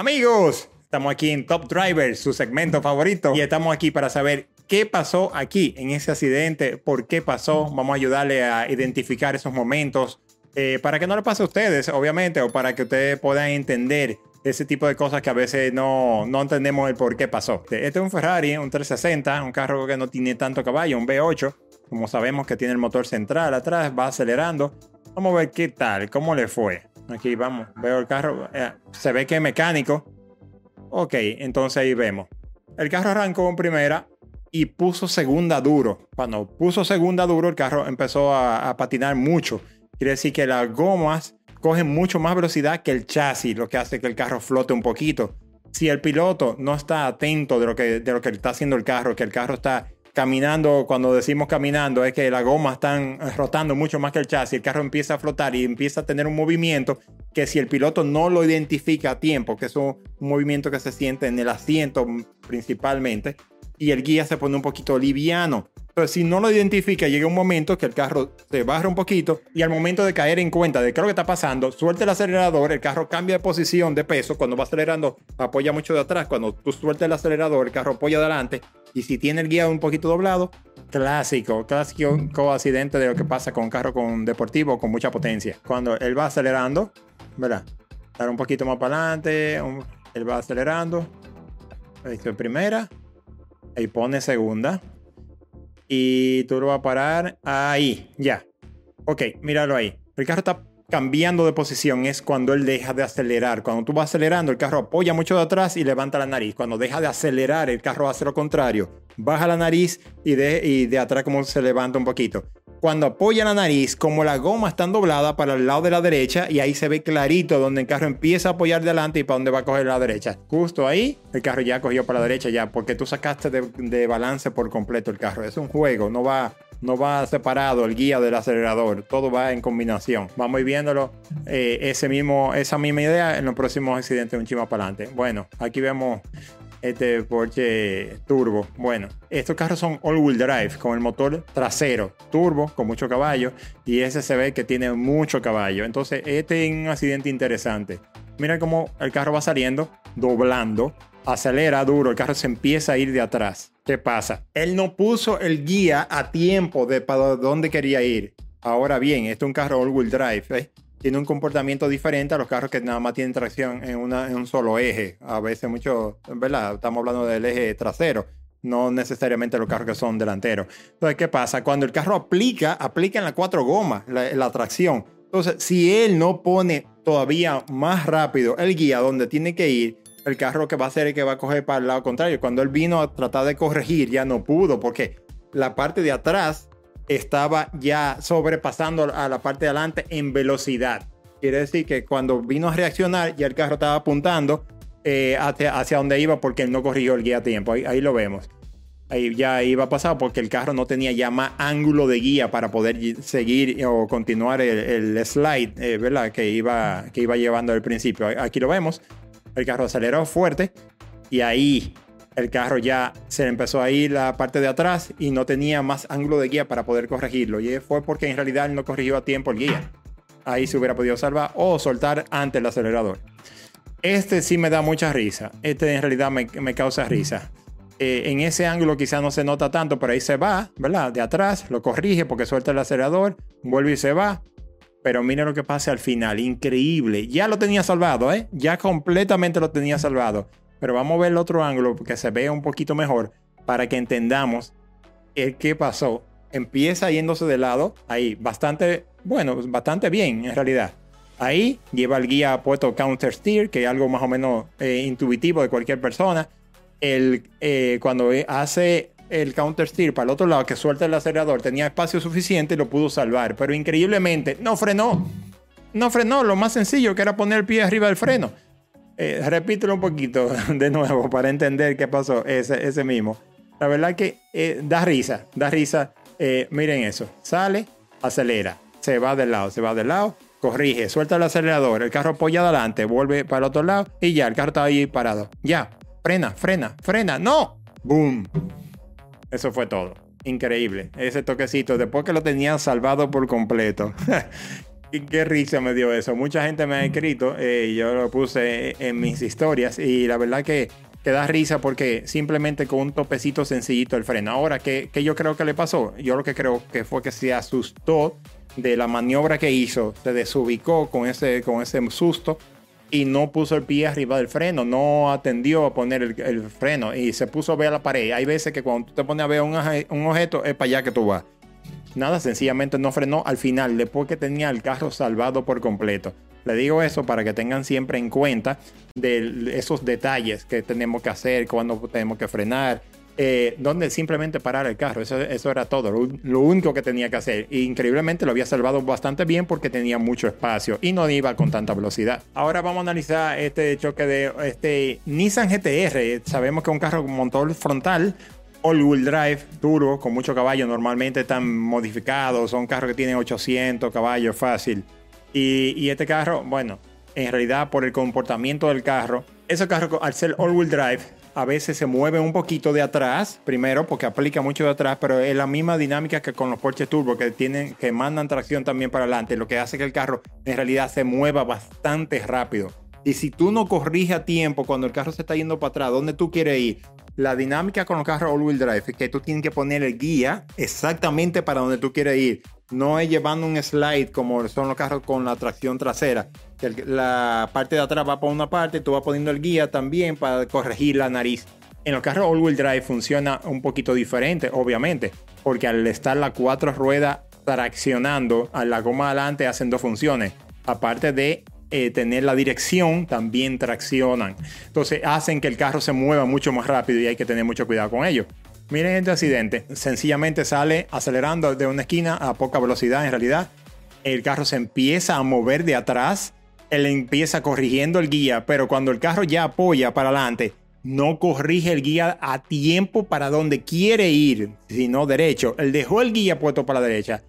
Amigos, estamos aquí en Top Driver, su segmento favorito, y estamos aquí para saber qué pasó aquí en ese accidente, por qué pasó. Vamos a ayudarle a identificar esos momentos eh, para que no le pase a ustedes, obviamente, o para que ustedes puedan entender ese tipo de cosas que a veces no, no entendemos el por qué pasó. Este es un Ferrari, un 360, un carro que no tiene tanto caballo, un V8. Como sabemos que tiene el motor central atrás, va acelerando. Vamos a ver qué tal, cómo le fue. Aquí vamos, veo el carro, eh, se ve que es mecánico. Ok, entonces ahí vemos. El carro arrancó en primera y puso segunda duro. Cuando puso segunda duro, el carro empezó a, patinar mucho. Quiere decir que las gomas cogen mucho más velocidad que el chasis, lo que hace que el carro flote un poquito. Si el piloto no está atento de lo que, de lo que está haciendo el carro, que el carro está caminando, cuando decimos caminando, es que las gomas están rotando mucho más que el chasis, el carro empieza a flotar y empieza a tener un movimiento que si el piloto no lo identifica a tiempo, que es un movimiento que se siente en el asiento principalmente, y el guía se pone un poquito liviano. Pero si no lo identifica, llega un momento que el carro se baja un poquito y al momento de caer en cuenta de qué es lo que está pasando, suelta el acelerador, el carro cambia de posición de peso, cuando va acelerando apoya mucho de atrás, cuando tú sueltas el acelerador, el carro apoya adelante y si tiene el guía un poquito doblado, clásico, clásico accidente de lo que pasa con un carro con deportivo con mucha potencia. Cuando él va acelerando, ¿verdad? Dar un poquito más para adelante, él va acelerando, esto primera, ahí pone segunda. Y tú lo vas a parar ahí, ya. Ok, míralo ahí. El carro está cambiando de posición, es cuando él deja de acelerar. Cuando tú vas acelerando, el carro apoya mucho de atrás y levanta la nariz. Cuando deja de acelerar, el carro hace lo contrario. Baja la nariz y de, de atrás como se levanta un poquito cuando apoya la nariz, como la goma está doblada para el lado de la derecha y ahí se ve clarito donde el carro empieza a apoyar delante y para dónde va a coger la derecha. Justo ahí, el carro ya cogió para la derecha ya, porque tú sacaste de, balance por completo el carro. Es un juego, no va, no va separado el guía del acelerador, todo va en combinación. Vamos viéndolo, eh, ese mismo, esa misma idea en los próximos accidentes un chima para adelante. Bueno, aquí vemos este Porsche Turbo. Bueno, estos carros son all-wheel drive con el motor trasero, turbo, con mucho caballo, y ese se ve que tiene mucho caballo. Entonces, este es un accidente interesante. Mira cómo el carro va saliendo, doblando, acelera duro, el carro se empieza a ir de atrás. ¿Qué pasa? Él no puso el guía a tiempo de para dónde quería ir. Ahora bien, este es un carro all-wheel drive. ¿eh? tiene un comportamiento diferente a los carros que nada más tienen tracción en, un solo eje. A veces mucho, ¿verdad? Estamos hablando del eje trasero, no necesariamente los carros que son delanteros. Entonces, ¿qué pasa? Cuando el carro aplica, aplica en las cuatro gomas la, la tracción. Entonces, si él no pone todavía más rápido el guía donde tiene que ir, el carro que va a hacer es que va a coger para el lado contrario. Cuando él vino a tratar de corregir, ya no pudo porque la parte de atrás estaba ya sobrepasando a la parte de adelante en velocidad. Quiere decir que cuando vino a reaccionar, ya el carro estaba apuntando eh, hacia, hacia, donde iba porque él no corrigió el guía a tiempo. Ahí, lo vemos. Ahí ya iba a pasar porque el carro no tenía ya más ángulo de guía para poder seguir o continuar el, slide, eh, ¿verdad? Que iba, que iba llevando al principio. Aquí lo vemos. El carro aceleró fuerte y ahí el carro ya se empezó a ir la parte de atrás y no tenía más ángulo de guía para poder corregirlo. Y fue porque en realidad no corrigió a tiempo el guía. Ahí se hubiera podido salvar o soltar ante el acelerador. Este sí me da mucha risa. Este en realidad me, causa risa. Eh, en ese ángulo quizás no se nota tanto, pero ahí se va, ¿verdad? De atrás, lo corrige porque suelta el acelerador, vuelve y se va. Pero mire lo que pasa al final, increíble. Ya lo tenía salvado, ¿eh? Ya completamente lo tenía salvado. Pero vamos a ver el otro ángulo que se vea un poquito mejor para que entendamos el qué pasó. Empieza yéndose de lado, ahí, bastante, bueno, bastante bien en realidad. Ahí lleva el guía puesto counter steer, que es algo más o menos eh, intuitivo de cualquier persona. El, eh, cuando hace el counter steer para el otro lado, que suelta el acelerador, tenía espacio suficiente y lo pudo salvar. Pero increíblemente, no frenó. No frenó, lo más sencillo que era poner el pie arriba del freno. Eh, repítelo un poquito de nuevo para entender qué pasó ese, ese mismo. La verdad que eh, da risa, da risa. Eh, miren eso, sale, acelera, se va del lado, se va del lado, corrige, suelta el acelerador, el carro apoya adelante, vuelve para el otro lado y ya, el carro está ahí parado. Ya, frena, frena, frena, no. Boom. Eso fue todo. Increíble. Ese toquecito, después que lo tenían salvado por completo. qué, risa me dio eso. Mucha gente me ha escrito, eh, yo lo puse en mis historias y la verdad que, que da risa porque simplemente con un topecito sencillito el freno. Ahora, ¿qué, ¿qué, yo creo que le pasó? Yo lo que creo que fue que se asustó de la maniobra que hizo, se desubicó con ese, con ese susto y no puso el pie arriba del freno, no atendió a poner el, freno y se puso a ver la pared. Hay veces que cuando tú te pones a ver un, objeto es para allá que tú vas. Nada, sencillamente no frenó al final, después que tenía el carro salvado por completo. Le digo eso para que tengan siempre en cuenta de esos detalles que tenemos que hacer, cuando tenemos que frenar, eh, donde simplemente parar el carro. Eso, eso era todo, lo, único que tenía que hacer. increíblemente lo había salvado bastante bien porque tenía mucho espacio y no iba con tanta velocidad. Ahora vamos a analizar este choque de este Nissan GTR. Sabemos que es un carro con motor frontal. All-wheel drive, turbo, con mucho caballo, normalmente están modificados, son carros que tienen 800 caballos fácil. Y, y este carro, bueno, en realidad por el comportamiento del carro, ese carro al ser all-wheel drive a veces se mueve un poquito de atrás, primero porque aplica mucho de atrás, pero es la misma dinámica que con los Porsche Turbo que tienen que mandan tracción también para adelante, lo que hace que el carro en realidad se mueva bastante rápido. Y si tú no corriges a tiempo cuando el carro se está yendo para atrás, ¿dónde tú quieres ir? La dinámica con los carros all-wheel drive es que tú tienes que poner el guía exactamente para donde tú quieres ir. No es llevando un slide como son los carros con la tracción trasera. la parte de atrás va por una parte, tú vas poniendo el guía también para corregir la nariz. En los carros all-wheel drive funciona un poquito diferente, obviamente, porque al estar las cuatro ruedas traccionando a la goma adelante hacen dos funciones. Aparte de eh, tener la dirección, también traccionan. Entonces hacen que el carro se mueva mucho más rápido y hay que tener mucho cuidado con ello. Miren este accidente, sencillamente sale acelerando de una esquina a poca velocidad en realidad. El carro se empieza a mover de atrás, él empieza corrigiendo el guía, pero cuando el carro ya apoya para adelante, no corrige el guía a tiempo para donde quiere ir, sino derecho. Él dejó el guía puesto para la derecha.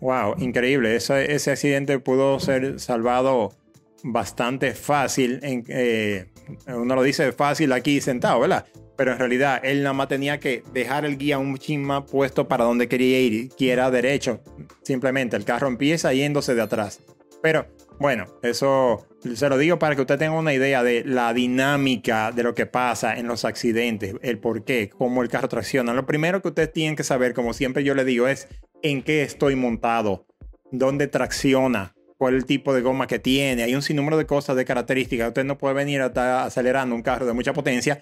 Wow, increíble. Ese, accidente pudo ser salvado bastante fácil. En, eh, uno lo dice fácil aquí sentado, ¿verdad? Pero en realidad él nada más tenía que dejar el guía un chisma puesto para donde quería ir, que era derecho. Simplemente el carro empieza yéndose de atrás. Pero bueno, eso se lo digo para que usted tenga una idea de la dinámica de lo que pasa en los accidentes, el por qué, cómo el carro tracciona. Lo primero que usted tiene que saber, como siempre yo le digo, es en qué estoy montado, dónde tracciona, cuál el tipo de goma que tiene. Hay un sinnúmero de cosas, de características. Usted no puede venir a estar acelerando un carro de mucha potencia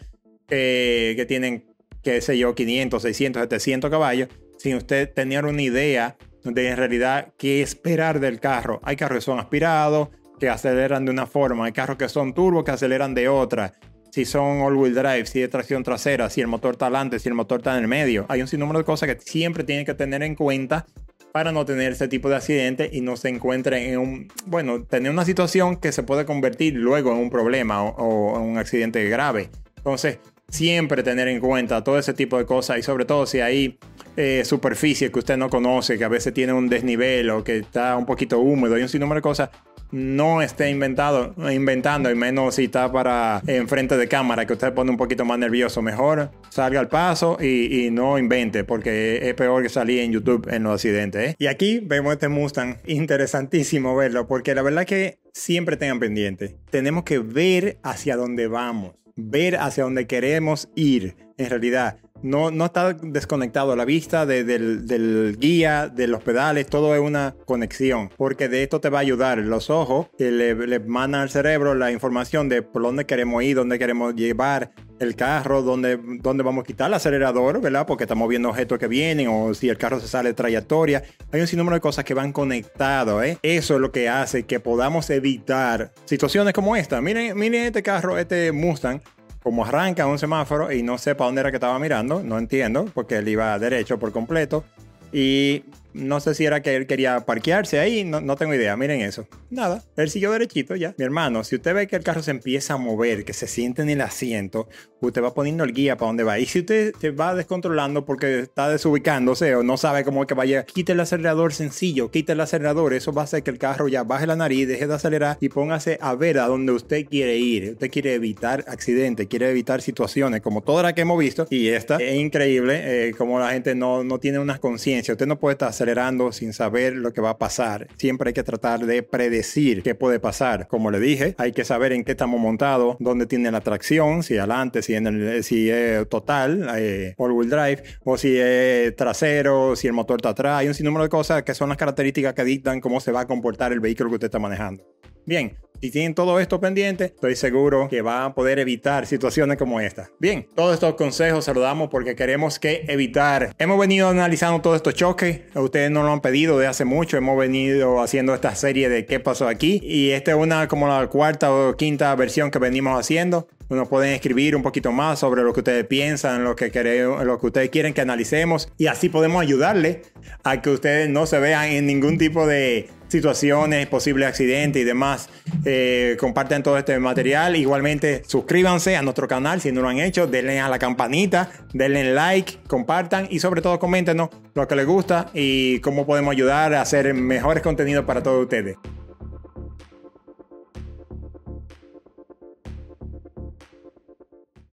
que tienen, qué sé yo, 500, 600, 700 caballos, sin usted tener una idea de en realidad qué esperar del carro. Hay carros que son aspirados, que aceleran de una forma. Hay carros que son turbo, que aceleran de otra. Si son all-wheel drive, si es tracción trasera, si el motor está adelante, si el motor está en el medio. Hay un sinnúmero de cosas que siempre tiene que tener en cuenta para no tener ese tipo de accidente y no se encuentre en un, bueno, tener una situación que se puede convertir luego en un problema o, en un accidente grave. Entonces, siempre tener en cuenta todo ese tipo de cosas y sobre todo si hay eh, superficie que usted no conoce, que a veces tiene un desnivel o que está un poquito húmedo y un sinnúmero de cosas, no esté inventado, inventando, y menos si está para enfrente de cámara, que usted pone un poquito más nervioso. Mejor salga al paso y, no invente, porque es peor que salir en YouTube en los accidentes. ¿eh? Y aquí vemos este Mustang, interesantísimo verlo, porque la verdad que siempre tengan pendiente. Tenemos que ver hacia dónde vamos, ver hacia dónde queremos ir. En realidad, no, no está desconectado la vista del, guía, de los pedales, todo es una conexión, porque de esto te va a ayudar los ojos que le, le mandan al cerebro la información de por dónde queremos ir, dónde queremos llevar el carro, dónde, dónde vamos a quitar el acelerador, ¿verdad? Porque estamos viendo objetos que vienen o si el carro se sale de trayectoria. Hay un sinnúmero de cosas que van conectados, ¿eh? Eso es lo que hace que podamos evitar situaciones como esta. Miren, miren este carro, este Mustang como arranca un semáforo y no sé para dónde era que estaba mirando, no entiendo, porque él iba derecho por completo. Y no sé si era que él quería parquearse ahí, no, no, tengo idea. Miren eso. Nada, él siguió derechito ya. Mi hermano, si usted ve que el carro se empieza a mover, que se siente en el asiento, usted va poniendo el guía para dónde va. Y si usted se va descontrolando porque está desubicándose o no sabe cómo es que vaya, quite el acelerador sencillo, quite el acelerador. Eso va a hacer que el carro ya baje la nariz, deje de acelerar y póngase a ver a dónde usted quiere ir. Usted quiere evitar accidentes, quiere evitar situaciones como todas las que hemos visto. Y esta es increíble, eh, como la gente no, no tiene una conciencia. Usted no puede estar acelerando sin saber lo que va a pasar. Siempre hay que tratar de predecir qué puede pasar. Como le dije, hay que saber en qué estamos montados, dónde tiene la tracción, si adelante, si, en el, es total, eh, all-wheel drive, o si es trasero, si el motor está atrás. Hay un sinnúmero de cosas que son las características que dictan cómo se va a comportar el vehículo que usted está manejando. Bien, si tienen todo esto pendiente, estoy seguro que van a poder evitar situaciones como esta. Bien, todos estos consejos saludamos porque queremos que evitar. Hemos venido analizando todos estos choques. Ustedes nos lo han pedido de hace mucho. Hemos venido haciendo esta serie de qué pasó aquí. Y esta es una como la cuarta o quinta versión que venimos haciendo. Nos pueden escribir un poquito más sobre lo que ustedes piensan, lo que, queremos, lo que ustedes quieren que analicemos. Y así podemos ayudarle a que ustedes no se vean en ningún tipo de situaciones, posibles accidentes y demás. Eh, comparten todo este material. Igualmente, suscríbanse a nuestro canal si no lo han hecho. Denle a la campanita, denle like, compartan y sobre todo coméntenos lo que les gusta y cómo podemos ayudar a hacer mejores contenidos para todos ustedes.